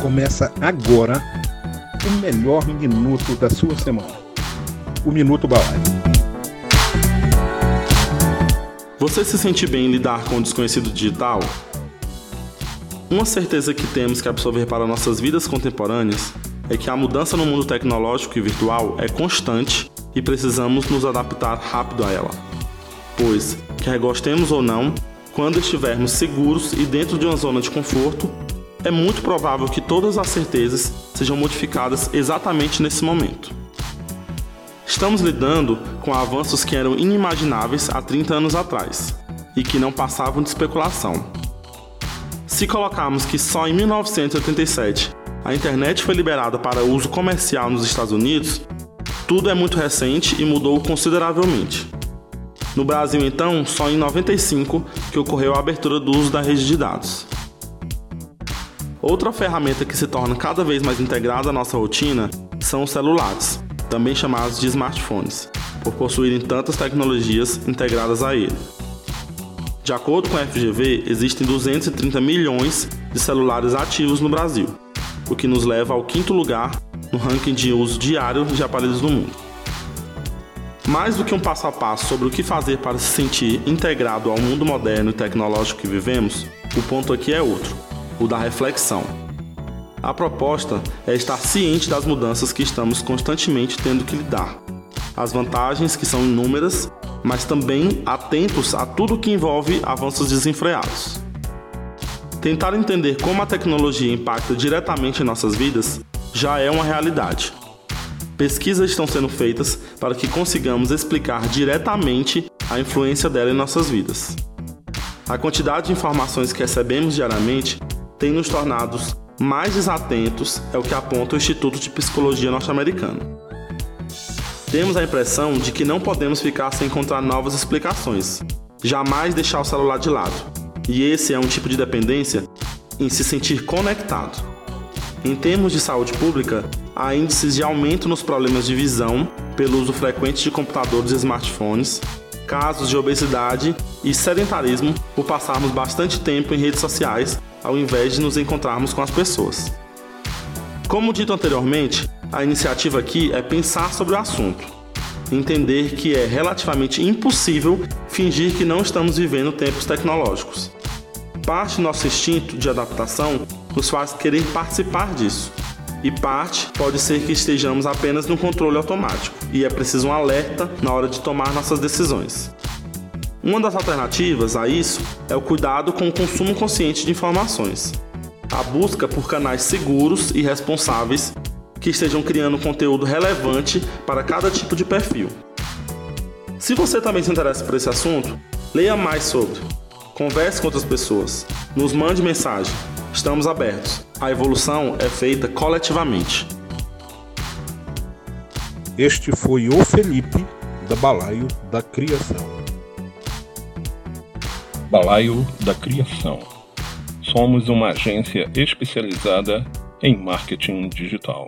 Começa agora o melhor minuto da sua semana. O Minuto Balaio. Você se sente bem em lidar com o desconhecido digital? Uma certeza que temos que absorver para nossas vidas contemporâneas é que a mudança no mundo tecnológico e virtual é constante e precisamos nos adaptar rápido a ela. Pois, quer gostemos ou não, quando estivermos seguros e dentro de uma zona de conforto, é muito provável que todas as certezas sejam modificadas exatamente nesse momento. Estamos lidando com avanços que eram inimagináveis há 30 anos atrás e que não passavam de especulação. Se colocarmos que só em 1987 a internet foi liberada para uso comercial nos Estados Unidos, tudo é muito recente e mudou consideravelmente. No Brasil, então, só em 95 que ocorreu a abertura do uso da rede de dados. Outra ferramenta que se torna cada vez mais integrada à nossa rotina são os celulares, também chamados de smartphones, por possuírem tantas tecnologias integradas a ele. De acordo com a FGV, existem 230 milhões de celulares ativos no Brasil, o que nos leva ao quinto lugar no ranking de uso diário de aparelhos no mundo. Mais do que um passo a passo sobre o que fazer para se sentir integrado ao mundo moderno e tecnológico que vivemos, o ponto aqui é outro o da reflexão. A proposta é estar ciente das mudanças que estamos constantemente tendo que lidar, as vantagens que são inúmeras, mas também atentos a tudo que envolve avanços desenfreados. Tentar entender como a tecnologia impacta diretamente em nossas vidas já é uma realidade. Pesquisas estão sendo feitas para que consigamos explicar diretamente a influência dela em nossas vidas. A quantidade de informações que recebemos diariamente tem nos tornado mais desatentos, é o que aponta o Instituto de Psicologia norte-americano. Temos a impressão de que não podemos ficar sem encontrar novas explicações, jamais deixar o celular de lado. E esse é um tipo de dependência em se sentir conectado. Em termos de saúde pública, há índices de aumento nos problemas de visão pelo uso frequente de computadores e smartphones, casos de obesidade e sedentarismo por passarmos bastante tempo em redes sociais ao invés de nos encontrarmos com as pessoas. Como dito anteriormente, a iniciativa aqui é pensar sobre o assunto, entender que é relativamente impossível fingir que não estamos vivendo tempos tecnológicos. Parte do nosso instinto de adaptação nos faz querer participar disso, e parte pode ser que estejamos apenas no controle automático e é preciso um alerta na hora de tomar nossas decisões. Uma das alternativas a isso é o cuidado com o consumo consciente de informações. A busca por canais seguros e responsáveis que estejam criando conteúdo relevante para cada tipo de perfil. Se você também se interessa por esse assunto, leia mais sobre. Converse com outras pessoas. Nos mande mensagem. Estamos abertos. A evolução é feita coletivamente. Este foi o Felipe da Balaio da Criação. Balaio da Criação. Somos uma agência especializada em marketing digital.